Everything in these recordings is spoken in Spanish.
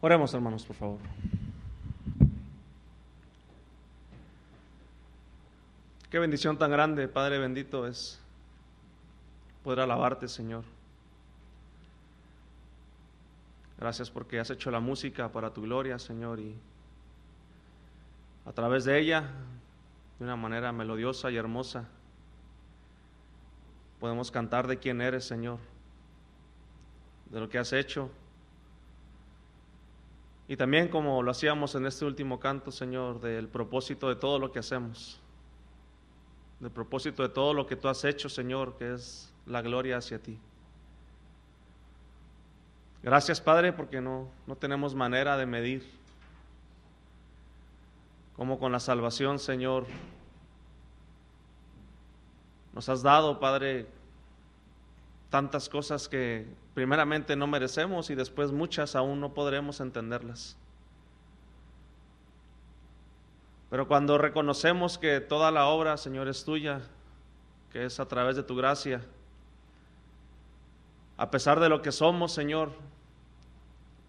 Oremos, hermanos, por favor. Qué bendición tan grande, Padre bendito, es poder alabarte, Señor. Gracias porque has hecho la música para tu gloria, Señor, y a través de ella, de una manera melodiosa y hermosa, podemos cantar de quién eres, Señor, de lo que has hecho. Y también como lo hacíamos en este último canto, Señor, del propósito de todo lo que hacemos del propósito de todo lo que tú has hecho, Señor, que es la gloria hacia ti. Gracias, Padre, porque no, no tenemos manera de medir cómo con la salvación, Señor, nos has dado, Padre, tantas cosas que primeramente no merecemos y después muchas aún no podremos entenderlas. Pero cuando reconocemos que toda la obra, Señor, es tuya, que es a través de tu gracia, a pesar de lo que somos, Señor,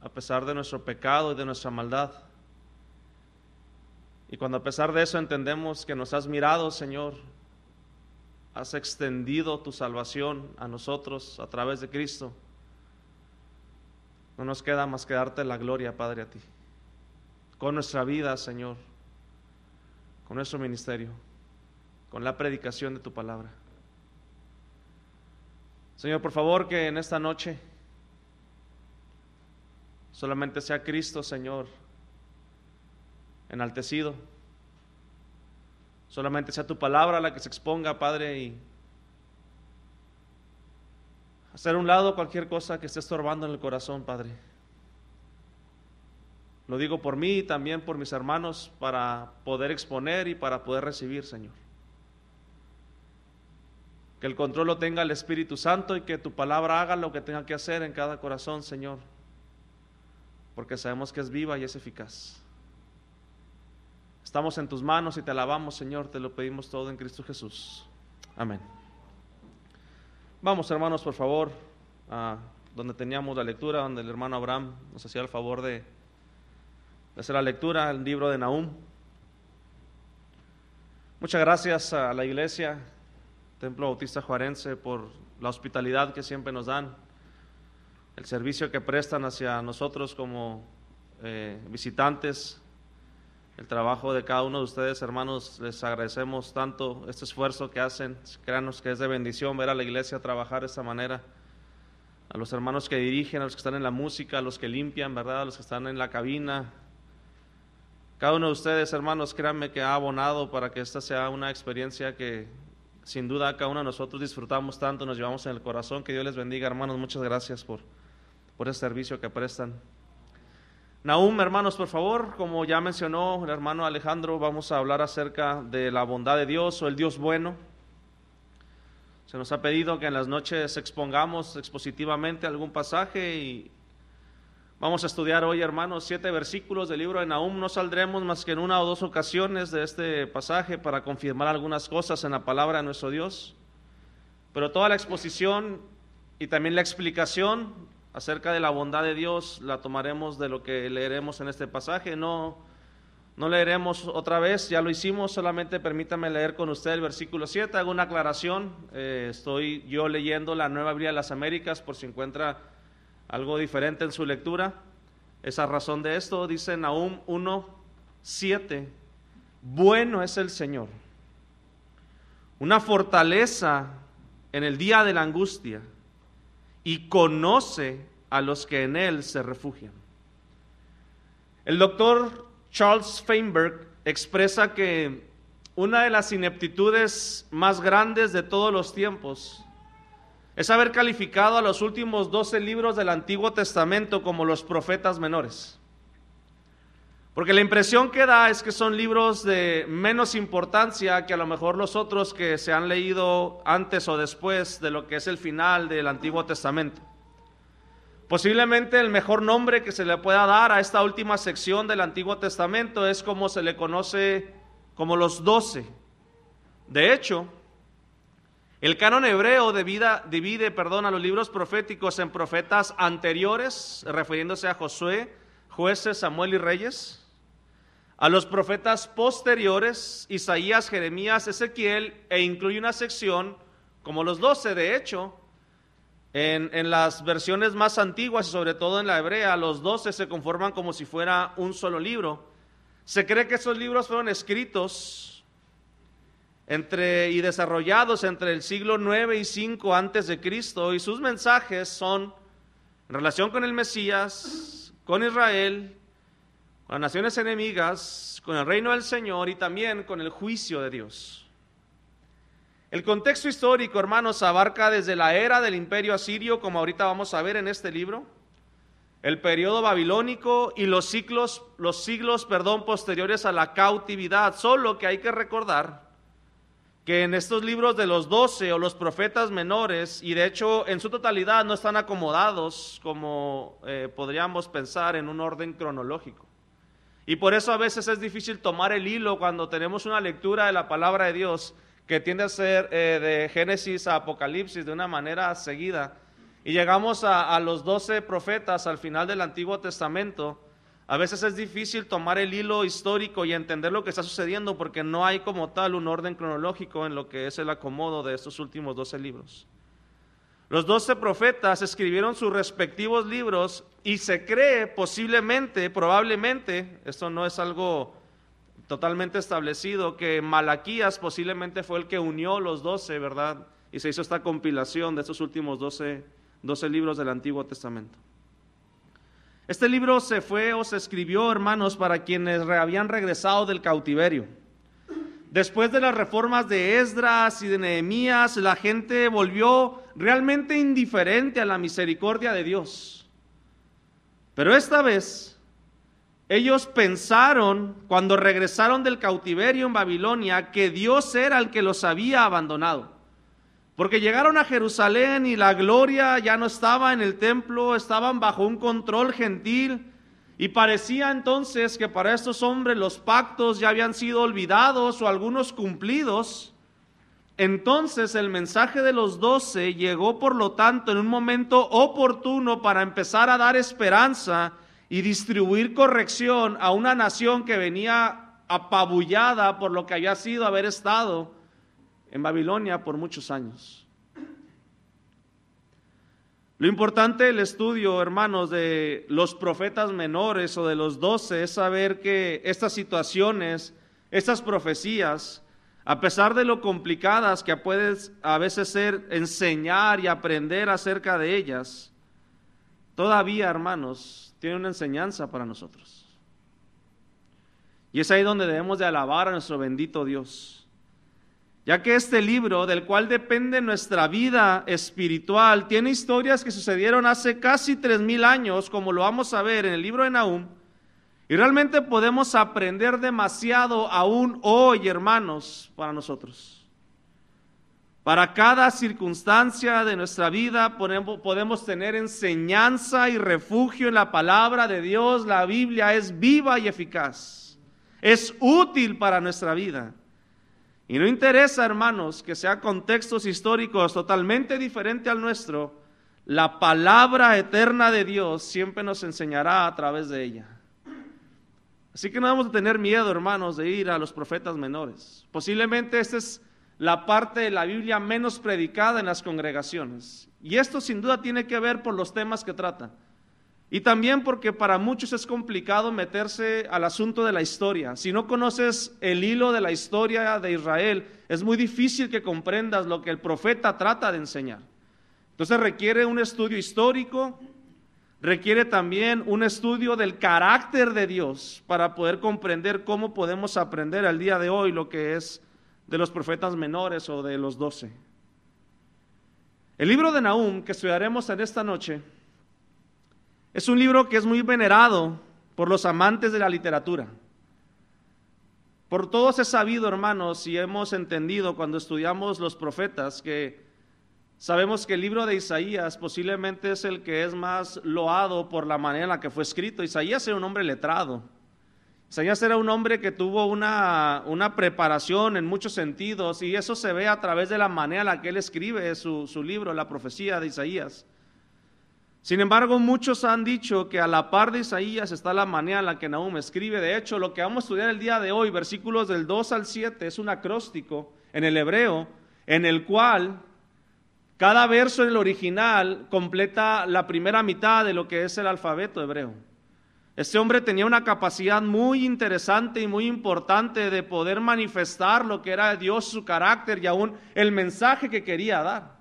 a pesar de nuestro pecado y de nuestra maldad, y cuando a pesar de eso entendemos que nos has mirado, Señor, has extendido tu salvación a nosotros a través de Cristo, no nos queda más que darte la gloria, Padre, a ti. Con nuestra vida, Señor, con nuestro ministerio, con la predicación de tu palabra. Señor, por favor, que en esta noche solamente sea Cristo, Señor, enaltecido. Solamente sea tu palabra la que se exponga, Padre, y hacer un lado cualquier cosa que esté estorbando en el corazón, Padre. Lo digo por mí y también por mis hermanos para poder exponer y para poder recibir, Señor. Que el control lo tenga el Espíritu Santo y que tu palabra haga lo que tenga que hacer en cada corazón, Señor. Porque sabemos que es viva y es eficaz. Estamos en tus manos y te alabamos, Señor. Te lo pedimos todo en Cristo Jesús. Amén. Vamos, hermanos, por favor, a donde teníamos la lectura, donde el hermano Abraham nos hacía el favor de hacer la lectura, el libro de Nahum. Muchas gracias a la iglesia, Templo Bautista Juarense, por la hospitalidad que siempre nos dan, el servicio que prestan hacia nosotros como eh, visitantes, el trabajo de cada uno de ustedes, hermanos, les agradecemos tanto este esfuerzo que hacen, créanos que es de bendición ver a la iglesia trabajar de esta manera a los hermanos que dirigen, a los que están en la música, a los que limpian, ¿verdad? A los que están en la cabina, cada uno de ustedes, hermanos, créanme que ha abonado para que esta sea una experiencia que sin duda cada uno de nosotros disfrutamos tanto, nos llevamos en el corazón. Que Dios les bendiga, hermanos. Muchas gracias por, por ese servicio que prestan. Nahum, hermanos, por favor, como ya mencionó el hermano Alejandro, vamos a hablar acerca de la bondad de Dios o el Dios bueno. Se nos ha pedido que en las noches expongamos expositivamente algún pasaje y Vamos a estudiar hoy, hermanos, siete versículos del libro de Nahum. No saldremos más que en una o dos ocasiones de este pasaje para confirmar algunas cosas en la palabra de nuestro Dios. Pero toda la exposición y también la explicación acerca de la bondad de Dios la tomaremos de lo que leeremos en este pasaje. No, no leeremos otra vez, ya lo hicimos, solamente permítame leer con usted el versículo 7. Hago una aclaración. Eh, estoy yo leyendo la Nueva Biblia de las Américas por si encuentra algo diferente en su lectura. Esa razón de esto dice Nahum 1, 7. Bueno es el Señor, una fortaleza en el día de la angustia y conoce a los que en él se refugian. El doctor Charles Feinberg expresa que una de las ineptitudes más grandes de todos los tiempos es haber calificado a los últimos 12 libros del Antiguo Testamento como los profetas menores. Porque la impresión que da es que son libros de menos importancia que a lo mejor los otros que se han leído antes o después de lo que es el final del Antiguo Testamento. Posiblemente el mejor nombre que se le pueda dar a esta última sección del Antiguo Testamento es como se le conoce como los doce. De hecho, el canon hebreo divide, perdón, a los libros proféticos en profetas anteriores, refiriéndose a Josué, jueces, Samuel y Reyes. A los profetas posteriores, Isaías, Jeremías, Ezequiel, e incluye una sección como los doce, de hecho, en, en, las versiones más antiguas y sobre todo en la hebrea, los doce se conforman como si fuera un solo libro. Se cree que esos libros fueron escritos entre, y desarrollados entre el siglo 9 y 5 antes de Cristo y sus mensajes son en relación con el Mesías, con Israel, las naciones enemigas, con el reino del Señor y también con el juicio de Dios. El contexto histórico, hermanos, abarca desde la era del imperio asirio, como ahorita vamos a ver en este libro, el periodo babilónico y los siglos, los siglos perdón, posteriores a la cautividad. Solo que hay que recordar que en estos libros de los doce o los profetas menores, y de hecho en su totalidad no están acomodados como eh, podríamos pensar en un orden cronológico. Y por eso a veces es difícil tomar el hilo cuando tenemos una lectura de la palabra de Dios que tiende a ser eh, de Génesis a Apocalipsis de una manera seguida. Y llegamos a, a los doce profetas al final del Antiguo Testamento. A veces es difícil tomar el hilo histórico y entender lo que está sucediendo porque no hay como tal un orden cronológico en lo que es el acomodo de estos últimos doce libros. Los doce profetas escribieron sus respectivos libros y se cree posiblemente, probablemente, esto no es algo totalmente establecido que Malaquías posiblemente fue el que unió los doce, ¿verdad? Y se hizo esta compilación de estos últimos doce, libros del Antiguo Testamento. Este libro se fue o se escribió, hermanos, para quienes habían regresado del cautiverio. Después de las reformas de Esdras y de Nehemías, la gente volvió realmente indiferente a la misericordia de Dios. Pero esta vez ellos pensaron, cuando regresaron del cautiverio en Babilonia, que Dios era el que los había abandonado. Porque llegaron a Jerusalén y la gloria ya no estaba en el templo, estaban bajo un control gentil. Y parecía entonces que para estos hombres los pactos ya habían sido olvidados o algunos cumplidos. Entonces el mensaje de los doce llegó, por lo tanto, en un momento oportuno para empezar a dar esperanza y distribuir corrección a una nación que venía apabullada por lo que había sido haber estado en Babilonia por muchos años. Lo importante del estudio, hermanos, de los profetas menores o de los doce es saber que estas situaciones, estas profecías, a pesar de lo complicadas que puedes a veces ser enseñar y aprender acerca de ellas, todavía, hermanos, tiene una enseñanza para nosotros. Y es ahí donde debemos de alabar a nuestro bendito Dios. Ya que este libro, del cual depende nuestra vida espiritual, tiene historias que sucedieron hace casi tres mil años, como lo vamos a ver en el libro de Nahum, y realmente podemos aprender demasiado aún hoy, hermanos, para nosotros. Para cada circunstancia de nuestra vida podemos tener enseñanza y refugio en la palabra de Dios. La Biblia es viva y eficaz. Es útil para nuestra vida. Y no interesa, hermanos, que sean contextos históricos totalmente diferentes al nuestro. La palabra eterna de Dios siempre nos enseñará a través de ella. Así que no debemos tener miedo, hermanos, de ir a los profetas menores. Posiblemente este es la parte de la Biblia menos predicada en las congregaciones. Y esto sin duda tiene que ver por los temas que trata. Y también porque para muchos es complicado meterse al asunto de la historia. Si no conoces el hilo de la historia de Israel, es muy difícil que comprendas lo que el profeta trata de enseñar. Entonces requiere un estudio histórico, requiere también un estudio del carácter de Dios para poder comprender cómo podemos aprender al día de hoy lo que es de los profetas menores o de los doce. El libro de Nahum que estudiaremos en esta noche es un libro que es muy venerado por los amantes de la literatura. Por todos es sabido, hermanos, y hemos entendido cuando estudiamos los profetas que sabemos que el libro de Isaías posiblemente es el que es más loado por la manera en la que fue escrito. Isaías era un hombre letrado. Isaías era un hombre que tuvo una, preparación en muchos sentidos y eso se ve a través de la manera en la que él escribe su, su libro, la profecía de Isaías. Sin embargo, muchos han dicho que a la par de Isaías está la manera en la que Nahum escribe. De hecho, lo que vamos a estudiar el día de hoy, versículos del 2 al 7, es un acróstico en el hebreo, en el cual cada verso en el original completa la primera mitad de lo que es el alfabeto hebreo. Este hombre tenía una capacidad muy interesante y muy importante de poder manifestar lo que era Dios, su carácter y aún el mensaje que quería dar.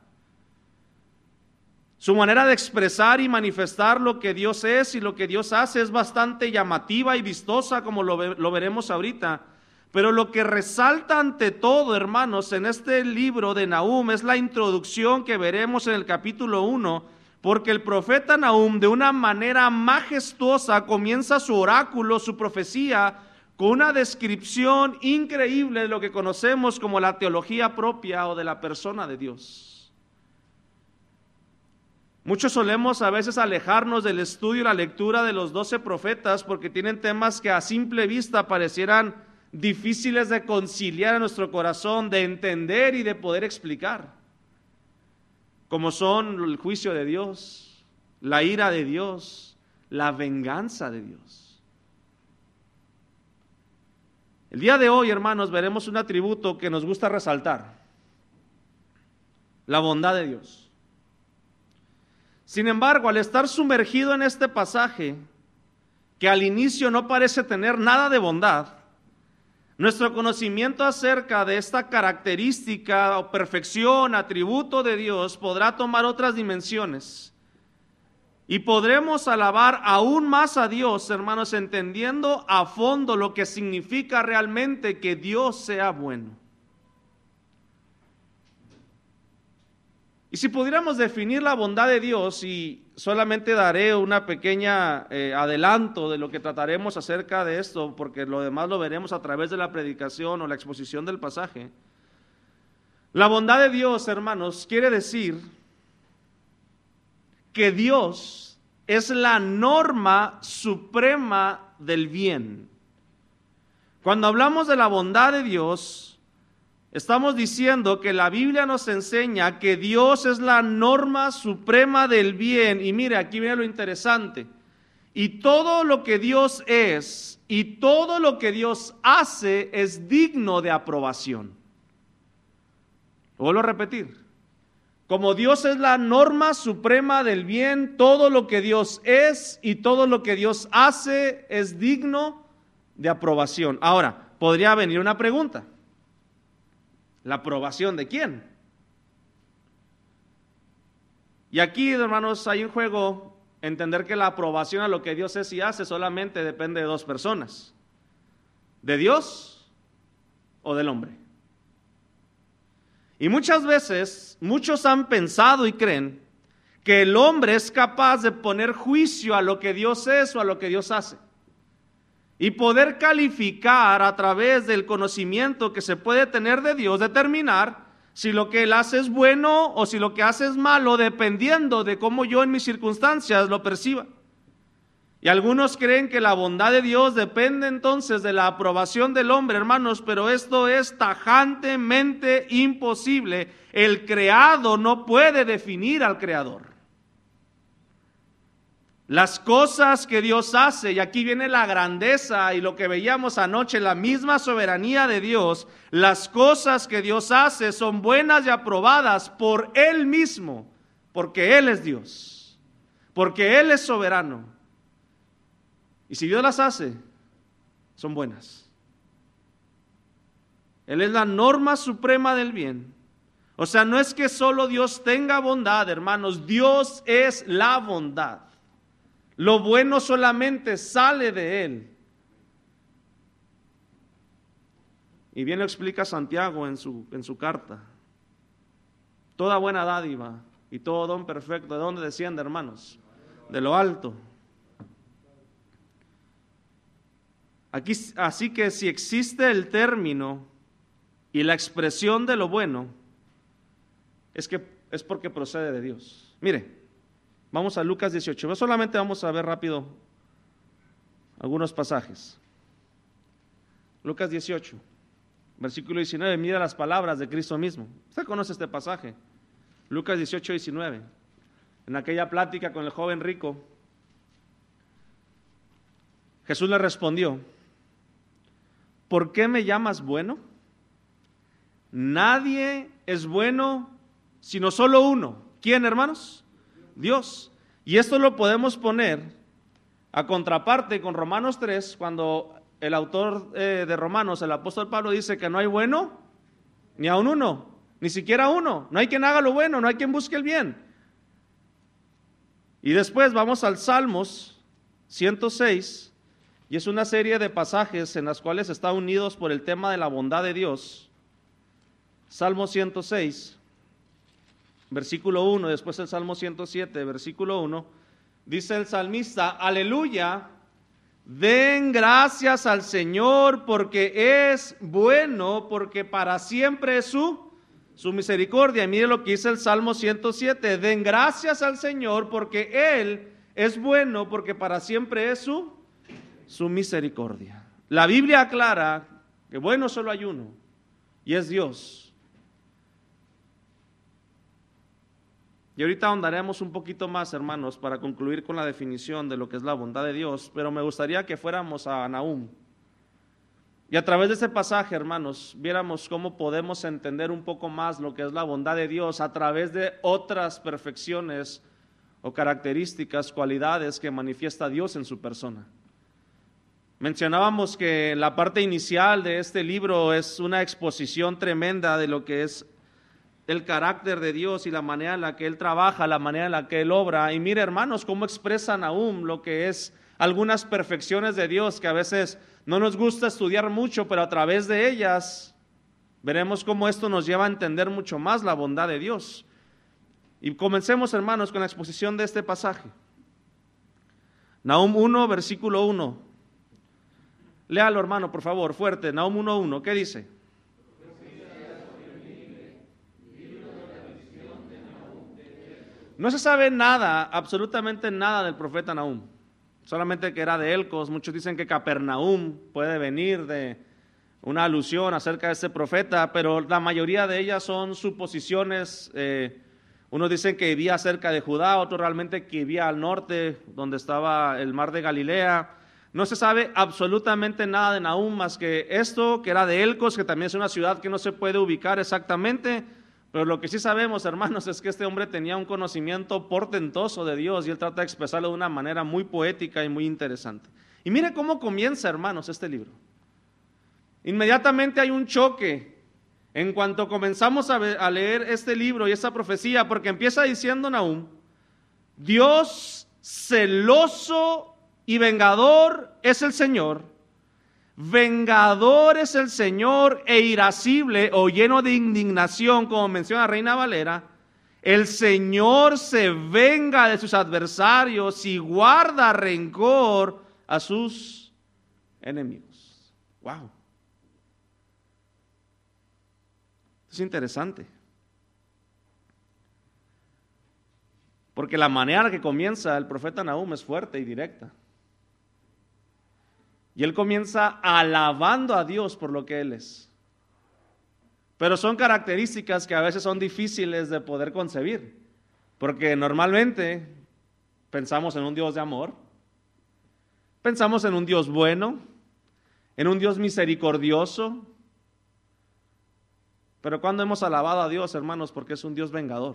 Su manera de expresar y manifestar lo que Dios es y lo que Dios hace es bastante llamativa y vistosa, como lo, lo, veremos ahorita. Pero lo que resalta ante todo, hermanos, en este libro de Nahum es la introducción que veremos en el capítulo 1, porque el profeta Nahum de una manera majestuosa comienza su oráculo, su profecía, con una descripción increíble de lo que conocemos como la teología propia o de la persona de Dios. Muchos solemos a veces alejarnos del estudio y la lectura de los doce profetas porque tienen temas que a simple vista parecieran difíciles de conciliar en nuestro corazón, de entender y de poder explicar, como son el juicio de Dios, la ira de Dios, la venganza de Dios. El día de hoy, hermanos, veremos un atributo que nos gusta resaltar, la bondad de Dios. Sin embargo, al estar sumergido en este pasaje, que al inicio no parece tener nada de bondad, nuestro conocimiento acerca de esta característica o perfección, atributo de Dios, podrá tomar otras dimensiones. Y podremos alabar aún más a Dios, hermanos, entendiendo a fondo lo que significa realmente que Dios sea bueno. Y si pudiéramos definir la bondad de Dios, y solamente daré una pequeña eh, adelanto de lo que trataremos acerca de esto, porque lo demás lo veremos a través de la predicación o la exposición del pasaje. La bondad de Dios, hermanos, quiere decir que Dios es la norma suprema del bien. Cuando hablamos de la bondad de Dios, Estamos diciendo que la Biblia nos enseña que Dios es la norma suprema del bien. Y mire, aquí viene lo interesante. Y todo lo que Dios es y todo lo que Dios hace es digno de aprobación. Vuelvo a repetir. Como Dios es la norma suprema del bien, todo lo que Dios es y todo lo que Dios hace es digno de aprobación. Ahora, podría venir una pregunta. ¿La aprobación de quién? Y aquí, hermanos, hay un juego, entender que la aprobación a lo que Dios es y hace solamente depende de dos personas, de Dios o del hombre. Y muchas veces, muchos han pensado y creen que el hombre es capaz de poner juicio a lo que Dios es o a lo que Dios hace y poder calificar a través del conocimiento que se puede tener de Dios, determinar si lo que Él hace es bueno o si lo que hace es malo, dependiendo de cómo yo en mis circunstancias lo perciba. Y algunos creen que la bondad de Dios depende entonces de la aprobación del hombre, hermanos, pero esto es tajantemente imposible. El creado no puede definir al creador. Las cosas que Dios hace, y aquí viene la grandeza y lo que veíamos anoche, la misma soberanía de Dios, las cosas que Dios hace son buenas y aprobadas por Él mismo, porque Él es Dios, porque Él es soberano. Y si Dios las hace, son buenas. Él es la norma suprema del bien. O sea, no es que solo Dios tenga bondad, hermanos, Dios es la bondad. Lo bueno solamente sale de Él. Y bien lo explica Santiago en su, en su carta. Toda buena dádiva y todo don perfecto, ¿de dónde desciende, hermanos? De lo alto. Aquí, así que si existe el término y la expresión de lo bueno, es que es porque procede de Dios. Mire, Vamos a Lucas 18. Solamente vamos a ver rápido algunos pasajes. Lucas 18, versículo 19. Mira las palabras de Cristo mismo. Usted conoce este pasaje. Lucas 18, 19. en aquella plática con el joven rico, Jesús le respondió, ¿por qué me llamas bueno? Nadie es bueno sino solo uno. ¿Quién, hermanos? Dios. Y esto lo podemos poner a contraparte con Romanos 3, cuando el autor eh, de Romanos, el apóstol Pablo, dice que no hay bueno ni a un uno, ni siquiera uno. No hay quien haga lo bueno, no hay quien busque el bien. Y después vamos al Salmos 106, y es una serie de pasajes en las cuales están unidos por el tema de la bondad de Dios. Salmo 106, versículo 1, después el Salmo 107, versículo 1, dice el salmista, aleluya, den gracias al Señor porque es bueno, porque para siempre es su, su misericordia. Y mire lo que dice el Salmo 107, den gracias al Señor porque Él es bueno, porque para siempre es su su misericordia. La Biblia aclara que bueno solo hay uno, y es Dios. Y ahorita ahondaremos un poquito más, hermanos, para concluir con la definición de lo que es la bondad de Dios, pero me gustaría que fuéramos a Nahum. Y a través de este pasaje, hermanos, viéramos cómo podemos entender un poco más lo que es la bondad de Dios a través de otras perfecciones o características, cualidades que manifiesta Dios en su persona. Mencionábamos que la parte inicial de este libro es una exposición tremenda de lo que es el carácter de Dios y la manera en la que Él trabaja, la manera en la que Él obra. Y mire, hermanos, cómo expresan aún lo que es algunas perfecciones de Dios que a veces no nos gusta estudiar mucho, pero a través de ellas veremos cómo esto nos lleva a entender mucho más la bondad de Dios. Y comencemos, hermanos, con la exposición de este pasaje. Nahum 1, versículo 1. Léalo, hermano, por favor, fuerte. Nahum 1.1, ¿qué dice? No se sabe nada, absolutamente nada del profeta Nahum. Solamente que era de Elcos. Muchos dicen que Capernaum puede venir de una alusión acerca de ese profeta, pero la mayoría de ellas son suposiciones. Eh, unos dicen que vivía cerca de Judá, otros realmente que vivía al norte, donde estaba el mar de Galilea. No se sabe absolutamente nada de Nahum más que esto, que era de Elcos, que también es una ciudad que no se puede ubicar exactamente. Pero lo que sí sabemos, hermanos, es que este hombre tenía un conocimiento portentoso de Dios y él trata de expresarlo de una manera muy poética y muy interesante. Y mire cómo comienza, hermanos, este libro. Inmediatamente hay un choque en cuanto comenzamos a, leer este libro y esta profecía, porque empieza diciendo Nahum, Dios celoso y vengador es el Señor. Vengador es el Señor e irascible o lleno de indignación, como menciona Reina Valera. El Señor se venga de sus adversarios y guarda rencor a sus enemigos. Wow. Es interesante. Porque la manera que comienza el profeta Nahum es fuerte y directa. Y él comienza alabando a Dios por lo que Él es. Pero son características que a veces son difíciles de poder concebir, porque normalmente pensamos en un Dios de amor, pensamos en un Dios bueno, en un Dios misericordioso, pero cuando hemos alabado a Dios, hermanos, porque es un Dios vengador.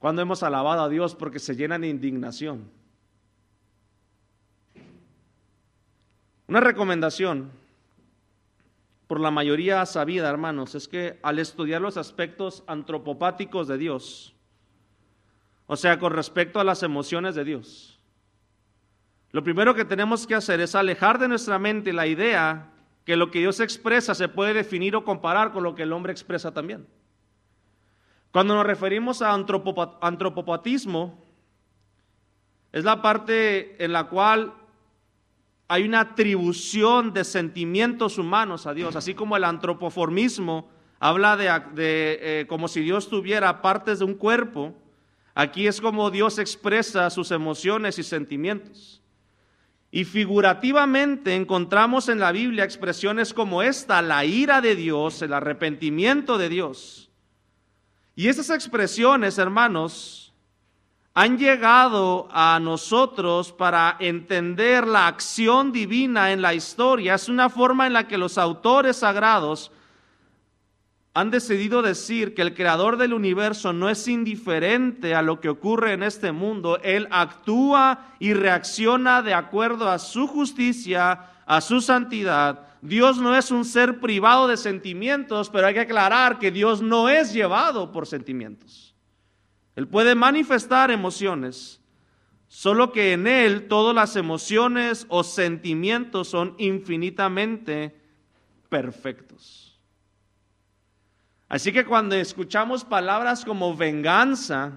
Cuando hemos alabado a Dios porque se llena de indignación. Una recomendación por la mayoría sabida, hermanos, es que al estudiar los aspectos antropopáticos de Dios, o sea, con respecto a las emociones de Dios, lo primero que tenemos que hacer es alejar de nuestra mente la idea que lo que Dios expresa se puede definir o comparar con lo que el hombre expresa también. Cuando nos referimos a antropopatismo, es la parte en la cual hay una atribución de sentimientos humanos a Dios, así como el antropoformismo habla de, eh, como si Dios tuviera partes de un cuerpo, aquí es como Dios expresa sus emociones y sentimientos. Y figurativamente encontramos en la Biblia expresiones como esta, la ira de Dios, el arrepentimiento de Dios. Y esas expresiones, hermanos, han llegado a nosotros para entender la acción divina en la historia. Es una forma en la que los autores sagrados han decidido decir que el creador del universo no es indiferente a lo que ocurre en este mundo. Él actúa y reacciona de acuerdo a su justicia, a su santidad. Dios no es un ser privado de sentimientos, pero hay que aclarar que Dios no es llevado por sentimientos. Él puede manifestar emociones, solo que en Él todas las emociones o sentimientos son infinitamente perfectos. Así que cuando escuchamos palabras como venganza,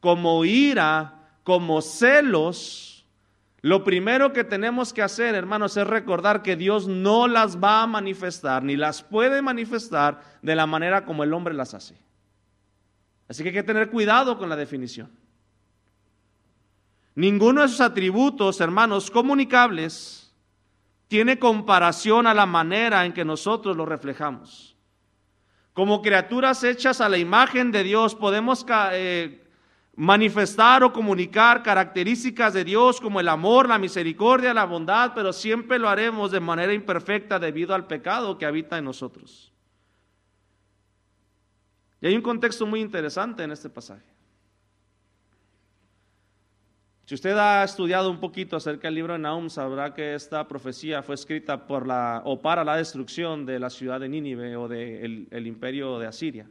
como ira, como celos, lo primero que tenemos que hacer, hermanos, es recordar que Dios no las va a manifestar, ni las puede manifestar de la manera como el hombre las hace. Así que hay que tener cuidado con la definición. Ninguno de sus atributos, hermanos, comunicables, tiene comparación a la manera en que nosotros lo reflejamos. Como criaturas hechas a la imagen de Dios, podemos eh, manifestar o comunicar características de Dios como el amor, la misericordia, la bondad, pero siempre lo haremos de manera imperfecta debido al pecado que habita en nosotros. Y hay un contexto muy interesante en este pasaje. Si usted ha estudiado un poquito acerca del libro de Nahum, sabrá que esta profecía fue escrita por la, o para la destrucción de la ciudad de Nínive o del el imperio de Asiria.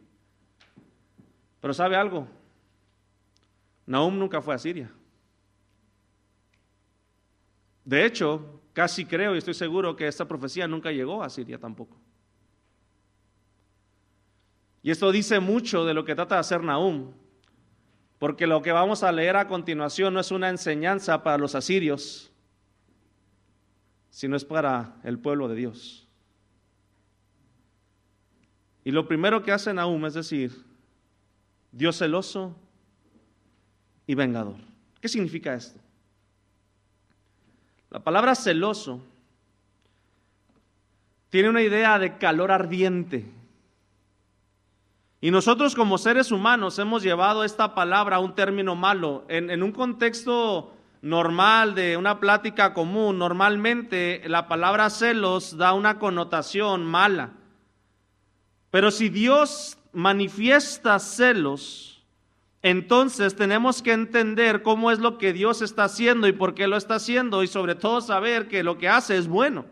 Pero ¿sabe algo? Nahum nunca fue a Siria. De hecho, casi creo y estoy seguro que esta profecía nunca llegó a Siria tampoco. Y esto dice mucho de lo que trata de hacer Nahum. Porque lo que vamos a leer a continuación no es una enseñanza para los asirios, sino es para el pueblo de Dios. Y lo primero que hace Nahum es decir, Dios celoso y vengador. ¿Qué significa esto? La palabra celoso tiene una idea de calor ardiente y nosotros como seres humanos hemos llevado esta palabra a un término malo. En, un contexto normal de una plática común, normalmente la palabra celos da una connotación mala. Pero si Dios manifiesta celos, entonces tenemos que entender cómo es lo que Dios está haciendo y por qué lo está haciendo y sobre todo saber que lo que hace es bueno.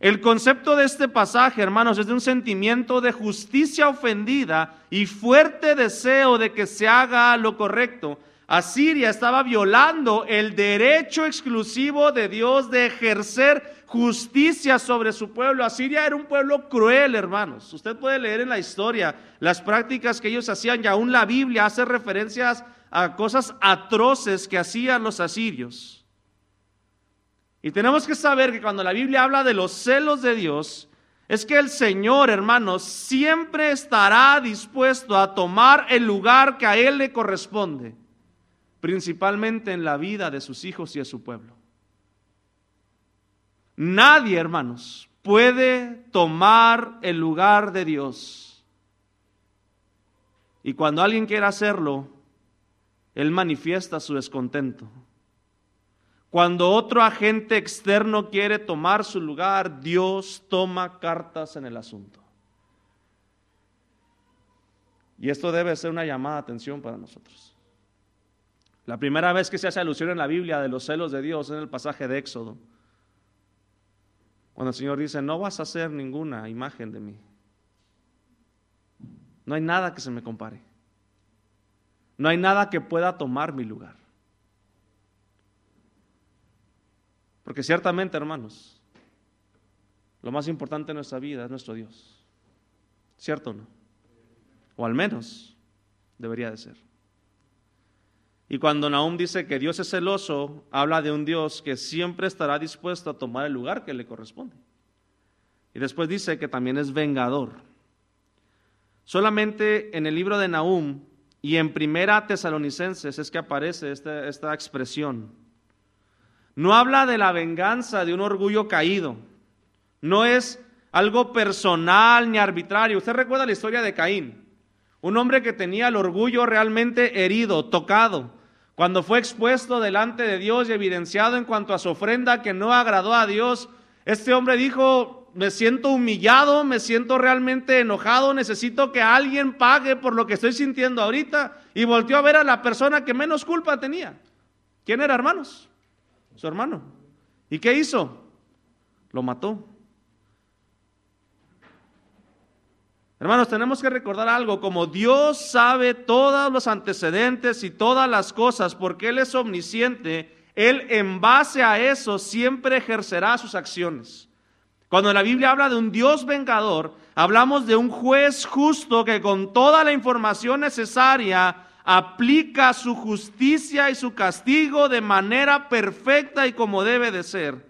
El concepto de este pasaje, hermanos, es de un sentimiento de justicia ofendida y fuerte deseo de que se haga lo correcto. Asiria estaba violando el derecho exclusivo de Dios de ejercer justicia sobre su pueblo. Asiria era un pueblo cruel, hermanos. Usted puede leer en la historia las prácticas que ellos hacían y aún la Biblia hace referencias a cosas atroces que hacían los asirios. Y tenemos que saber que cuando la Biblia habla de los celos de Dios, es que el Señor, hermanos, siempre estará dispuesto a tomar el lugar que a Él le corresponde, principalmente en la vida de sus hijos y de su pueblo. Nadie, hermanos, puede tomar el lugar de Dios. Y cuando alguien quiera hacerlo, Él manifiesta su descontento. Cuando otro agente externo quiere tomar su lugar, Dios toma cartas en el asunto. Y esto debe ser una llamada de atención para nosotros. La primera vez que se hace alusión en la Biblia de los celos de Dios es en el pasaje de Éxodo. Cuando el Señor dice, no vas a hacer ninguna imagen de mí. No hay nada que se me compare. No hay nada que pueda tomar mi lugar. Porque ciertamente, hermanos, lo más importante en nuestra vida es nuestro Dios. ¿Cierto o no? O al menos debería de ser. Y cuando Nahum dice que Dios es celoso, habla de un Dios que siempre estará dispuesto a tomar el lugar que le corresponde. Y después dice que también es vengador. Solamente en el libro de Nahum y en Primera Tesalonicenses es que aparece esta, esta expresión no habla de la venganza de un orgullo caído. No es algo personal ni arbitrario. Usted recuerda la historia de Caín. Un hombre que tenía el orgullo realmente herido, tocado, cuando fue expuesto delante de Dios y evidenciado en cuanto a su ofrenda que no agradó a Dios, este hombre dijo, me siento humillado, me siento realmente enojado, necesito que alguien pague por lo que estoy sintiendo ahorita. Y volteó a ver a la persona que menos culpa tenía. ¿Quién era, hermanos? Su hermano. ¿Y qué hizo? Lo mató. Hermanos, tenemos que recordar algo, como Dios sabe todos los antecedentes y todas las cosas, porque Él es omnisciente, Él en base a eso siempre ejercerá sus acciones. Cuando la Biblia habla de un Dios vengador, hablamos de un juez justo que con toda la información necesaria aplica su justicia y su castigo de manera perfecta y como debe de ser.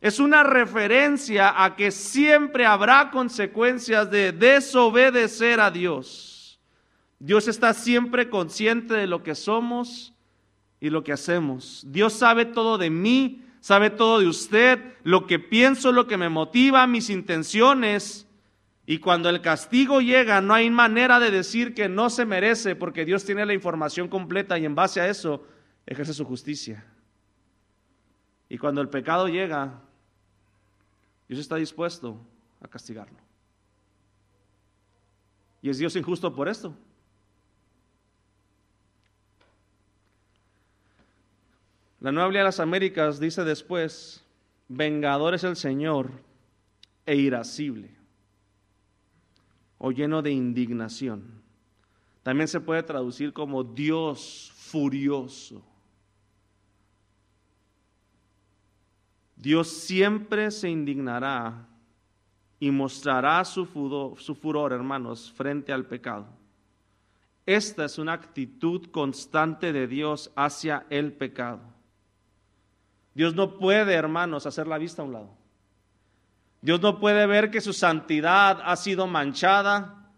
Es una referencia a que siempre habrá consecuencias de desobedecer a Dios. Dios está siempre consciente de lo que somos y lo que hacemos. Dios sabe todo de mí, sabe todo de usted, lo que pienso, lo que me motiva, mis intenciones. Y cuando el castigo llega, no hay manera de decir que no se merece, porque Dios tiene la información completa y en base a eso ejerce su justicia. Y cuando el pecado llega, Dios está dispuesto a castigarlo. ¿Y es Dios injusto por esto? La Nueva Biblia de las Américas dice después, vengador es el Señor e irascible o lleno de indignación. También se puede traducir como Dios furioso. Dios siempre se indignará y mostrará su furor, hermanos, frente al pecado. Esta es una actitud constante de Dios hacia el pecado. Dios no puede, hermanos, hacer la vista a un lado. Dios no puede ver que su santidad ha sido manchada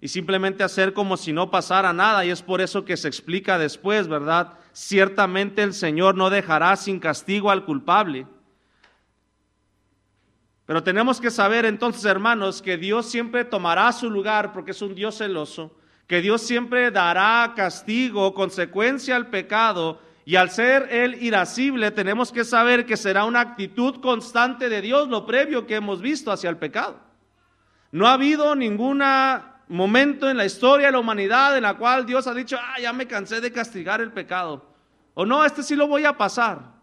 y simplemente hacer como si no pasara nada. Y es por eso que se explica después, ¿verdad? Ciertamente el Señor no dejará sin castigo al culpable. Pero tenemos que saber entonces, hermanos, que Dios siempre tomará su lugar porque es un Dios celoso, que Dios siempre dará castigo, consecuencia al pecado, y al ser Él irascible, tenemos que saber que será una actitud constante de Dios, lo previo que hemos visto hacia el pecado. No ha habido ninguna momento en la historia de la humanidad en la cual Dios ha dicho, ah, ya me cansé de castigar el pecado. O no, este sí lo voy a pasar.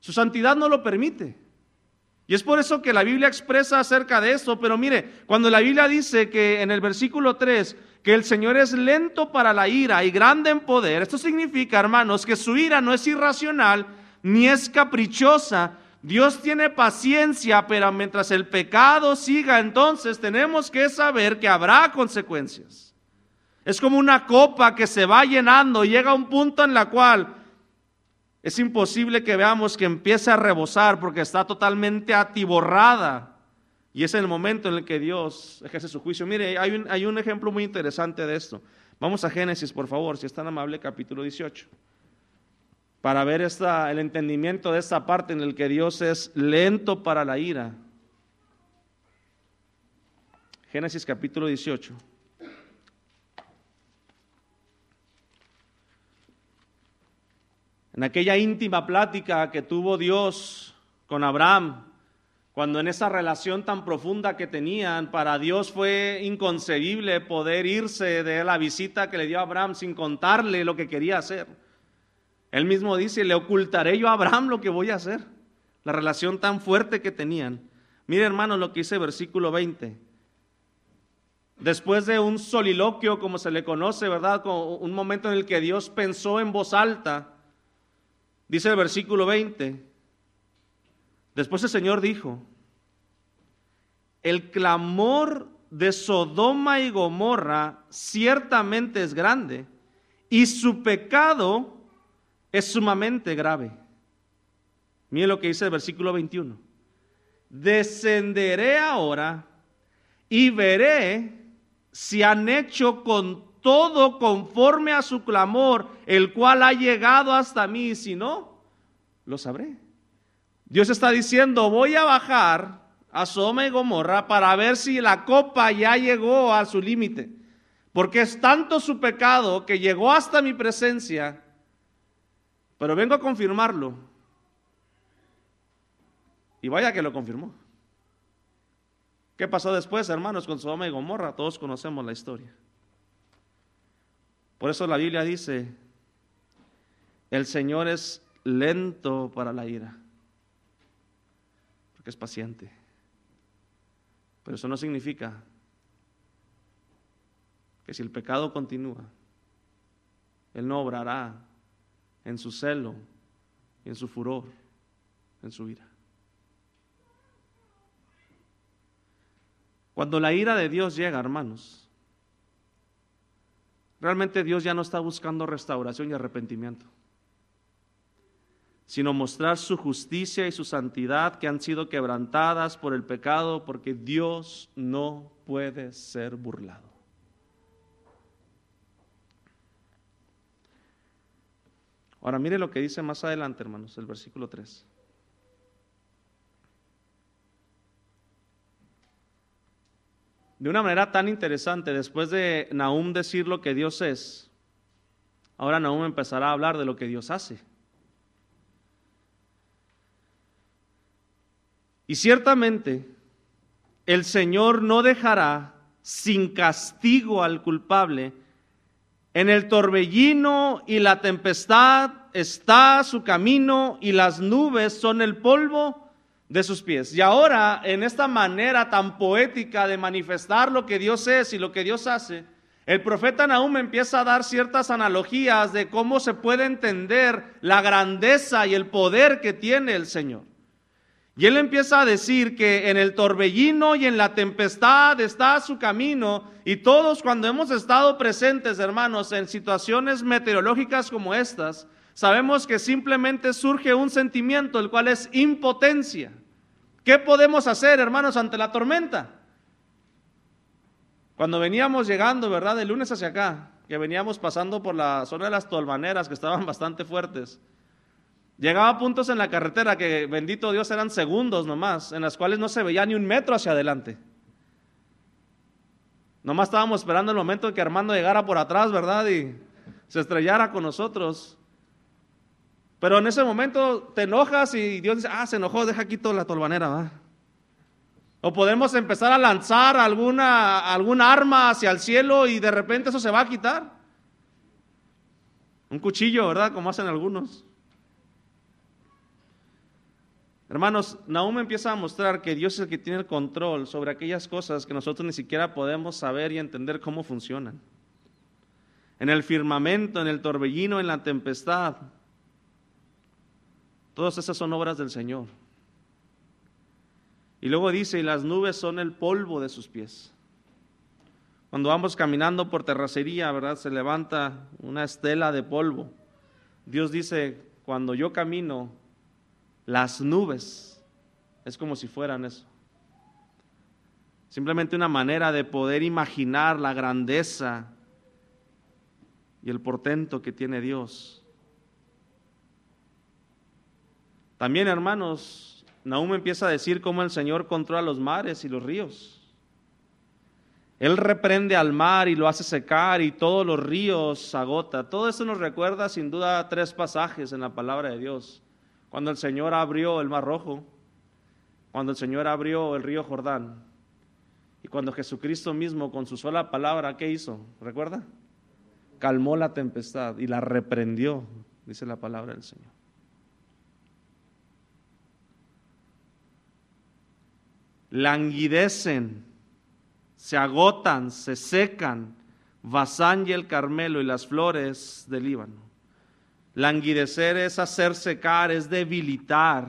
Su santidad no lo permite. Y es por eso que la Biblia expresa acerca de eso. Pero mire, cuando la Biblia dice que en el versículo 3, que el Señor es lento para la ira y grande en poder, esto significa, hermanos, que su ira no es irracional ni es caprichosa, Dios tiene paciencia, pero mientras el pecado siga, entonces tenemos que saber que habrá consecuencias. Es como una copa que se va llenando y llega a un punto en la cual es imposible que veamos que empiece a rebosar porque está totalmente atiborrada. Y es el momento en el que Dios ejerce su juicio. Mire, hay un, hay un ejemplo muy interesante de esto. Vamos a Génesis, por favor, si es tan amable, capítulo 18 para ver esta, el entendimiento de esta parte en el que Dios es lento para la ira. Génesis capítulo 18. En aquella íntima plática que tuvo Dios con Abraham, cuando en esa relación tan profunda que tenían, para Dios fue inconcebible poder irse de la visita que le dio a Abraham sin contarle lo que quería hacer. Él mismo dice, le ocultaré yo a Abraham lo que voy a hacer. La relación tan fuerte que tenían. Mire hermano lo que dice versículo 20. Después de un soliloquio, como se le conoce, ¿verdad? un momento en el que Dios pensó en voz alta, dice el versículo 20. Después el Señor dijo, el clamor de Sodoma y Gomorra ciertamente es grande y su pecado es sumamente grave. Mire lo que dice el versículo 21. Descenderé ahora y veré si han hecho con todo conforme a su clamor, el cual ha llegado hasta mí, y si no, lo sabré. Dios está diciendo, voy a bajar a Soma y Gomorra para ver si la copa ya llegó a su límite Porque es tanto su pecado que llegó hasta mi presencia, pero vengo a confirmarlo. Y vaya que lo confirmó. ¿Qué pasó después, hermanos, con Sodoma y Gomorra? Todos conocemos la historia. Por eso la Biblia dice, el Señor es lento para la ira, es paciente. Pero eso no significa que si el pecado continúa, Él no obrará en su celo en su furor, en su ira. Cuando la ira de Dios llega, hermanos, realmente Dios ya no está buscando restauración y arrepentimiento, sino mostrar su justicia y su santidad que han sido quebrantadas por el pecado, porque Dios no puede ser burlado. Ahora mire lo que dice más adelante, hermanos, el versículo 3. de una manera tan interesante, después de Nahum decir lo que Dios es, ahora Nahum empezará a hablar de lo que Dios hace. Y ciertamente el Señor no dejará sin castigo al culpable. En el torbellino y la tempestad está su camino y las nubes son el polvo de sus pies. Y ahora, en esta manera tan poética de manifestar lo que Dios es y lo que Dios hace, el profeta Nahum empieza a dar ciertas analogías de cómo se puede entender la grandeza y el poder que tiene el Señor. Y él empieza a decir que en el torbellino y en la tempestad está su camino y todos cuando hemos estado presentes, hermanos, en situaciones meteorológicas como estas, sabemos que simplemente surge un sentimiento, el cual es impotencia. ¿Qué podemos hacer, hermanos, ante la tormenta? Cuando veníamos llegando, ¿verdad? De lunes hacia acá, que veníamos pasando por la zona de las tolvaneras que estaban bastante fuertes. Llegaba a puntos en la carretera que, bendito Dios, eran segundos nomás, en las cuales no se veía ni un metro hacia adelante. Nomás estábamos esperando el momento en que Armando llegara por atrás, ¿verdad? Y se estrellara con nosotros. Pero en ese momento te enojas y Dios dice, ah, se enojó, deja aquí toda la tolvanera, va. O podemos empezar a lanzar alguna, alguna arma hacia el cielo y de repente eso se va a quitar. Un cuchillo, ¿verdad? Como hacen algunos. Hermanos, Nahum empieza a mostrar que Dios es el que tiene el control sobre aquellas cosas que nosotros ni siquiera podemos saber y entender cómo funcionan. En el firmamento, en el torbellino, en la tempestad, Todas esas son obras del Señor. Y luego dice, y las nubes son el polvo de sus pies. Cuando vamos caminando por terracería, ¿verdad? Se levanta una estela de polvo. Dios dice, cuando yo camino, las nubes, es como si fueran eso. Simplemente una manera de poder imaginar la grandeza y el portento que tiene Dios. También, hermanos, Nahum empieza a decir cómo el Señor controla los mares y los ríos. Él reprende al mar y lo hace secar y todos los ríos agota. Todo eso nos recuerda sin duda tres pasajes en la palabra de Dios. Cuando el Señor abrió el mar rojo, cuando el Señor abrió el río Jordán y cuando Jesucristo mismo con su sola palabra, ¿qué hizo? ¿Recuerda? Calmó la tempestad y la reprendió, dice la palabra del Señor. languidecen, se agotan, se secan, Basán y el Carmelo y las flores del Líbano. Languidecer es hacer secar, es debilitar.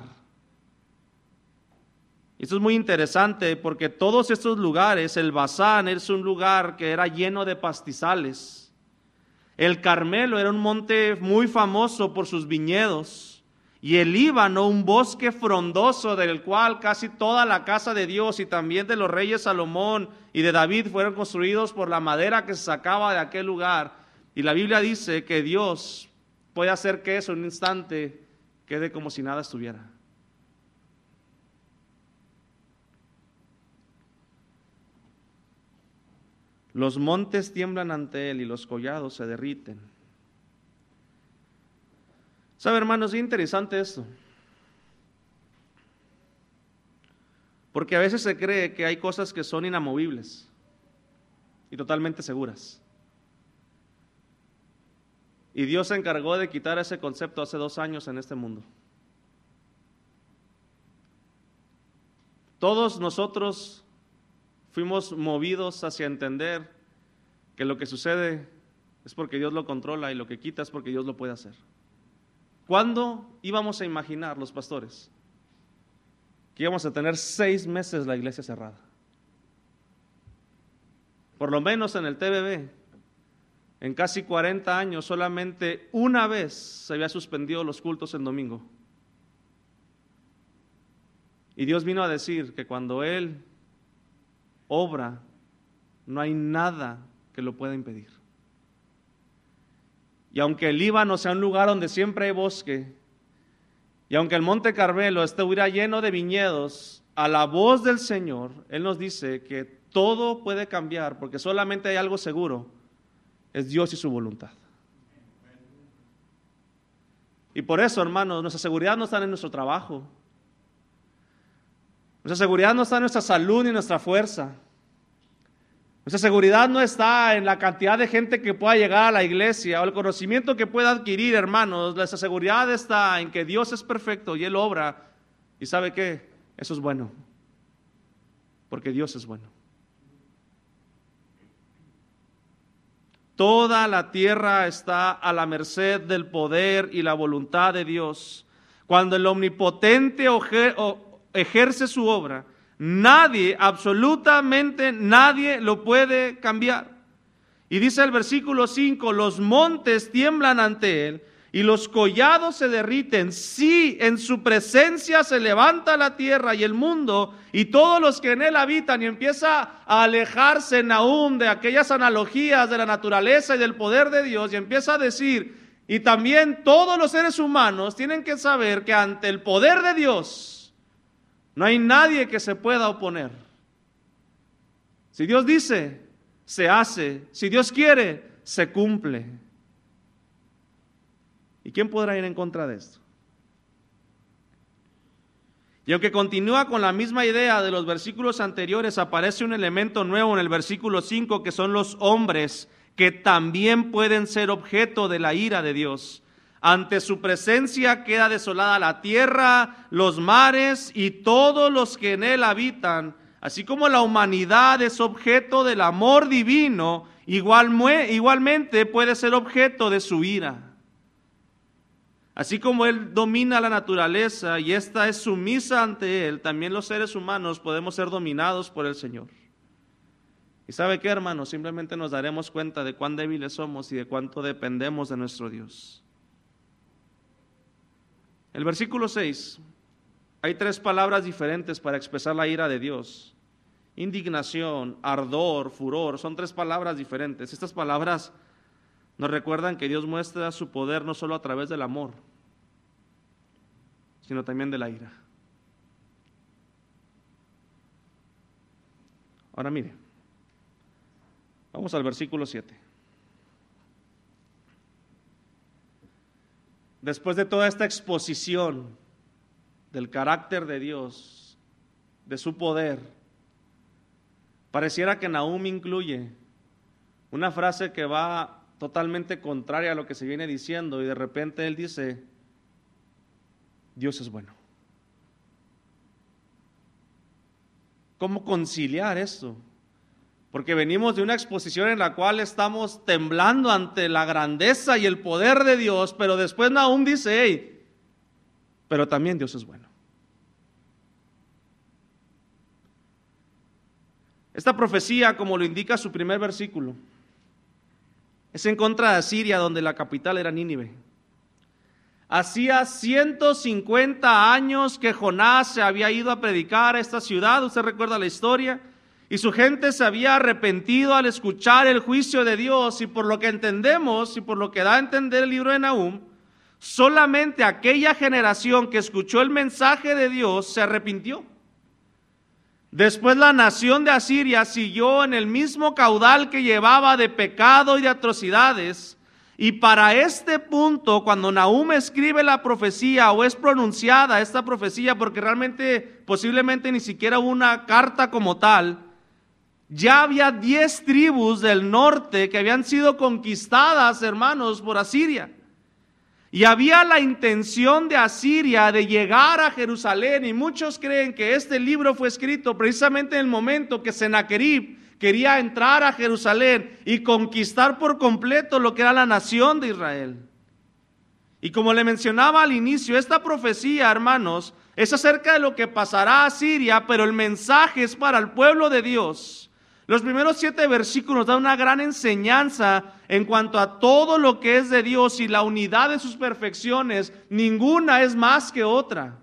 Esto es muy interesante porque todos estos lugares, el Basán es un lugar que era lleno de pastizales. El Carmelo era un monte muy famoso por sus viñedos y el Líbano, un bosque frondoso del cual casi toda la casa de Dios y también de los reyes Salomón y de David fueron construidos por la madera que se sacaba de aquel lugar. Y la Biblia dice que Dios puede hacer que eso en un instante quede como si nada estuviera. Los montes tiemblan ante él y los collados se derriten. ¿Sabe, hermanos? Es interesante esto. Porque a veces se cree que hay cosas que son inamovibles y totalmente seguras. Y Dios se encargó de quitar ese concepto hace dos años en este mundo. Todos nosotros fuimos movidos hacia entender que lo que sucede es porque Dios lo controla y lo que quita es porque Dios lo puede hacer. ¿Cuándo íbamos a imaginar los pastores que íbamos a tener seis meses la iglesia cerrada? Por lo menos en el TBB, en casi 40 años, solamente una vez se había suspendido los cultos en domingo. Y Dios vino a decir que cuando Él obra, no hay nada que lo pueda impedir. Y aunque el Líbano sea un lugar donde siempre hay bosque, y aunque el Monte Carmelo estuviera lleno de viñedos, a la voz del Señor, Él nos dice que todo puede cambiar, porque solamente hay algo seguro, es Dios y su voluntad. Y por eso, hermanos, nuestra seguridad no está en nuestro trabajo, nuestra seguridad no está en nuestra salud ni nuestra fuerza. Nuestra seguridad no está en la cantidad de gente que pueda llegar a la iglesia o el conocimiento que pueda adquirir, hermanos. Nuestra seguridad está en que Dios es perfecto y Él obra. ¿Y sabe qué? Eso es bueno. Porque Dios es bueno. Toda la tierra está a la merced del poder y la voluntad de Dios. Cuando el omnipotente ejerce su obra, nadie, absolutamente nadie lo puede cambiar. Y dice el versículo 5, los montes tiemblan ante él y los collados se derriten. Sí, en su presencia se levanta la tierra y el mundo y todos los que en él habitan y empieza a alejarse aún de aquellas analogías de la naturaleza y del poder de Dios y empieza a decir, y también todos los seres humanos tienen que saber que ante el poder de Dios, no hay nadie que se pueda oponer. Si Dios dice, se hace. Si Dios quiere, se cumple. ¿Y quién podrá ir en contra de esto? Y aunque continúa con la misma idea de los versículos anteriores, aparece un elemento nuevo en el versículo 5 que son los hombres que también pueden ser objeto de la ira de Dios. Ante su presencia queda desolada la tierra, los mares y todos los que en él habitan. Así como la humanidad es objeto del amor divino, igualmente puede ser objeto de su ira. Así como Él domina la naturaleza y ésta es sumisa ante Él, también los seres humanos podemos ser dominados por el Señor. ¿Y sabe qué, hermanos? Simplemente nos daremos cuenta de cuán débiles somos y de cuánto dependemos de nuestro Dios. El versículo 6, hay tres palabras diferentes para expresar la ira de Dios. Indignación, ardor, furor, son tres palabras diferentes. Estas palabras nos recuerdan que Dios muestra su poder no solo a través del amor, sino también de la ira. Ahora mire, vamos al versículo 7. después de toda esta exposición del carácter de Dios, de su poder, pareciera que Nahum incluye una frase que va totalmente contraria a lo que se viene diciendo y de repente él dice, Dios es bueno. ¿Cómo conciliar esto? Porque venimos de una exposición en la cual estamos temblando ante la grandeza y el poder de Dios, pero después Nahum dice, hey, pero también Dios es bueno. Esta profecía, como lo indica su primer versículo, es en contra de Asiria, donde la capital era Nínive. Hacía 150 años que Jonás se había ido a predicar a esta ciudad, usted recuerda la historia, y su gente se había arrepentido al escuchar el juicio de Dios y por lo que entendemos y por lo que da a entender el libro de Nahum, solamente aquella generación que escuchó el mensaje de Dios se arrepintió. Después la nación de Asiria siguió en el mismo caudal que llevaba de pecado y de atrocidades. Y para este punto, cuando Nahum escribe la profecía o es pronunciada esta profecía, porque realmente posiblemente ni siquiera hubo una carta como tal, ya había diez tribus del norte que habían sido conquistadas, hermanos, por Asiria. Y había la intención de Asiria de llegar a Jerusalén y muchos creen que este libro fue escrito precisamente en el momento que Sennacherib quería entrar a Jerusalén y conquistar por completo lo que era la nación de Israel. Y como le mencionaba al inicio, esta profecía, hermanos, es acerca de lo que pasará a Siria, pero el mensaje es para el pueblo de Dios. Los primeros siete versículos dan una gran enseñanza en cuanto a todo lo que es de Dios y la unidad de sus perfecciones. Ninguna es más que otra.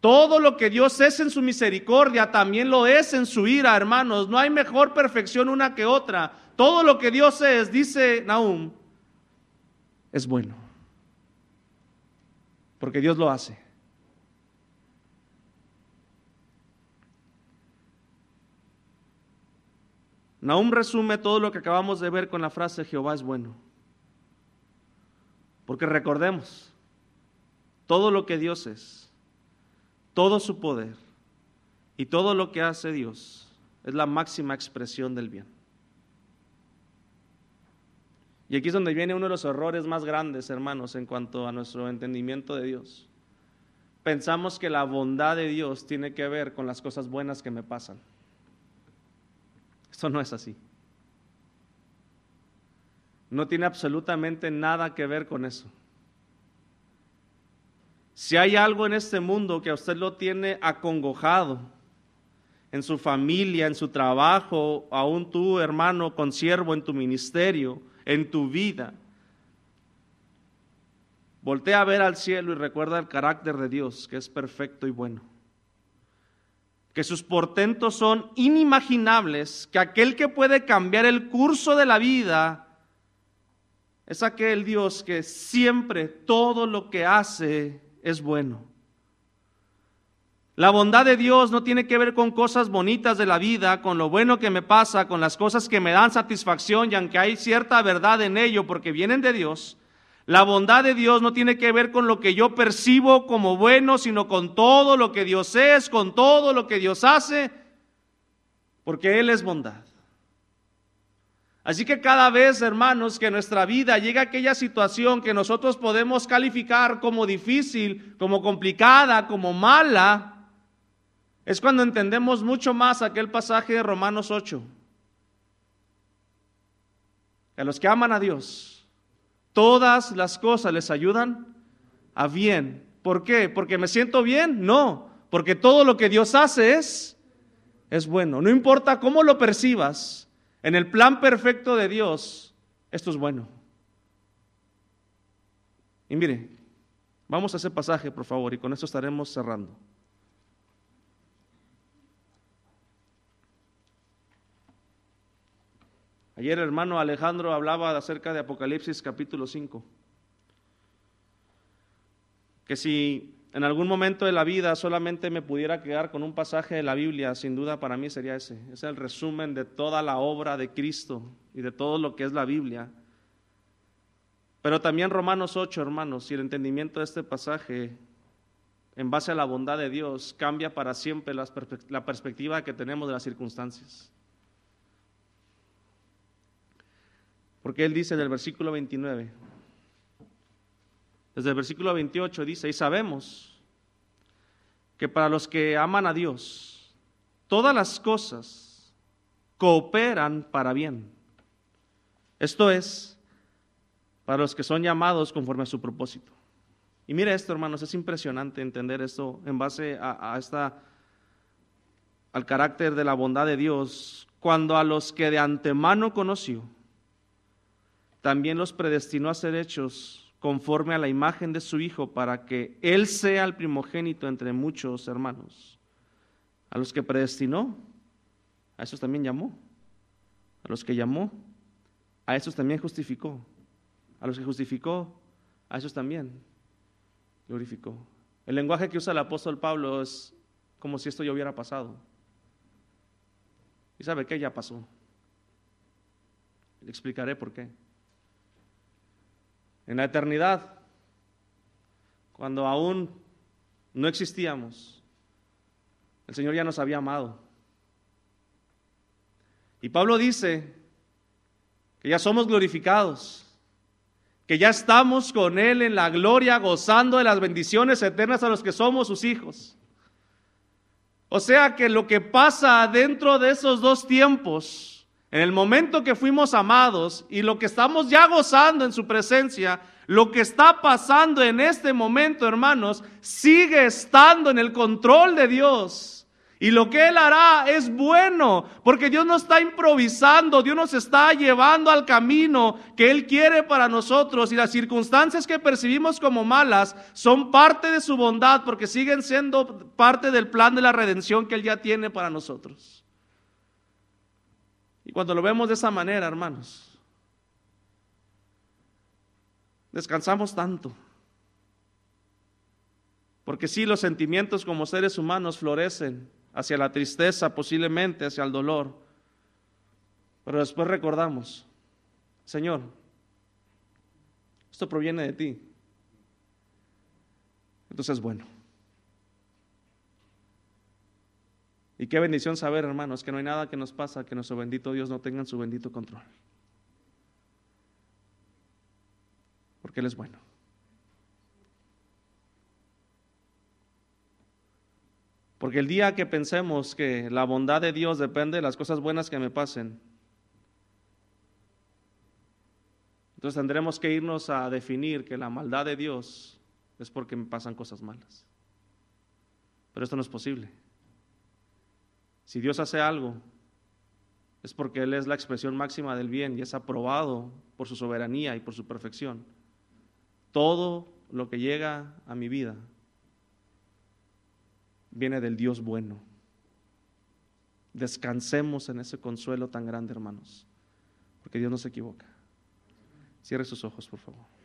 Todo lo que Dios es en su misericordia también lo es en su ira, hermanos. No hay mejor perfección una que otra. Todo lo que Dios es, dice Nahum, es bueno. Porque Dios lo hace. Nahum resume todo lo que acabamos de ver con la frase Jehová es bueno. Porque recordemos, todo lo que Dios es, todo su poder y todo lo que hace Dios es la máxima expresión del bien. Y aquí es donde viene uno de los errores más grandes, hermanos, en cuanto a nuestro entendimiento de Dios. Pensamos que la bondad de Dios tiene que ver con las cosas buenas que me pasan. Eso no es así. No tiene absolutamente nada que ver con eso. Si hay algo en este mundo que a usted lo tiene acongojado, en su familia, en su trabajo, aún tú, hermano, consiervo en tu ministerio, en tu vida, voltea a ver al cielo y recuerda el carácter de Dios, que es perfecto y bueno que sus portentos son inimaginables, que aquel que puede cambiar el curso de la vida es aquel Dios que siempre todo lo que hace es bueno. La bondad de Dios no tiene que ver con cosas bonitas de la vida, con lo bueno que me pasa, con las cosas que me dan satisfacción y aunque hay cierta verdad en ello porque vienen de Dios, la bondad de Dios no tiene que ver con lo que yo percibo como bueno, sino con todo lo que Dios es, con todo lo que Dios hace, porque Él es bondad. Así que cada vez, hermanos, que nuestra vida llega a aquella situación que nosotros podemos calificar como difícil, como complicada, como mala, es cuando entendemos mucho más aquel pasaje de Romanos 8. a los que aman a Dios, Todas las cosas les ayudan a bien. ¿Por qué? ¿Porque me siento bien? No, porque todo lo que Dios hace es, es bueno. No importa cómo lo percibas, en el plan perfecto de Dios, esto es bueno. Y mire, vamos a ese pasaje, por favor, y con esto estaremos cerrando. Ayer hermano Alejandro hablaba acerca de Apocalipsis capítulo 5. Que si en algún momento de la vida solamente me pudiera quedar con un pasaje de la Biblia, sin duda para mí sería ese. Es el resumen de toda la obra de Cristo y de todo lo que es la Biblia. Pero también Romanos 8, hermanos, y el entendimiento de este pasaje en base a la bondad de Dios cambia para siempre la perspectiva que tenemos de las circunstancias. Porque él dice en el versículo 29, desde el versículo 28 dice, y sabemos que para los que aman a Dios, todas las cosas cooperan para bien. Esto es, para los que son llamados conforme a su propósito. Y mire esto, hermanos, es impresionante entender esto en base a, a esta, al carácter de la bondad de Dios, cuando a los que de antemano conoció, también los predestinó a ser hechos conforme a la imagen de su Hijo, para que Él sea el primogénito entre muchos hermanos. A los que predestinó, a esos también llamó. A los que llamó, a esos también justificó. A los que justificó, a esos también glorificó. El lenguaje que usa el apóstol Pablo es como si esto ya hubiera pasado. ¿Y sabe qué? Ya pasó. Le explicaré por qué. En la eternidad, cuando aún no existíamos, el Señor ya nos había amado. Y Pablo dice que ya somos glorificados, que ya estamos con Él en la gloria, gozando de las bendiciones eternas a los que somos sus hijos. O sea que lo que pasa dentro de esos dos tiempos, en el momento que fuimos amados y lo que estamos ya gozando en su presencia, lo que está pasando en este momento, hermanos, sigue estando en el control de Dios. Y lo que Él hará es bueno, porque Dios no está improvisando, Dios nos está llevando al camino que Él quiere para nosotros y las circunstancias que percibimos como malas son parte de su bondad, porque siguen siendo parte del plan de la redención que Él ya tiene para nosotros. Y cuando lo vemos de esa manera, hermanos, descansamos tanto. Porque si los sentimientos como seres humanos florecen hacia la tristeza, posiblemente hacia el dolor. Pero después recordamos, Señor, esto proviene de ti. Entonces, bueno. Y qué bendición saber, hermanos, que no hay nada que nos pasa que nuestro bendito Dios no tenga en su bendito control. Porque Él es bueno. Porque el día que pensemos que la bondad de Dios depende de las cosas buenas que me pasen, entonces tendremos que irnos a definir que la maldad de Dios es porque me pasan cosas malas. Pero esto no es posible. Si Dios hace algo, es porque Él es la expresión máxima del bien y es aprobado por su soberanía y por su perfección. Todo lo que llega a mi vida viene del Dios bueno. Descansemos en ese consuelo tan grande, hermanos, porque Dios no se equivoca. Cierre sus ojos, por favor.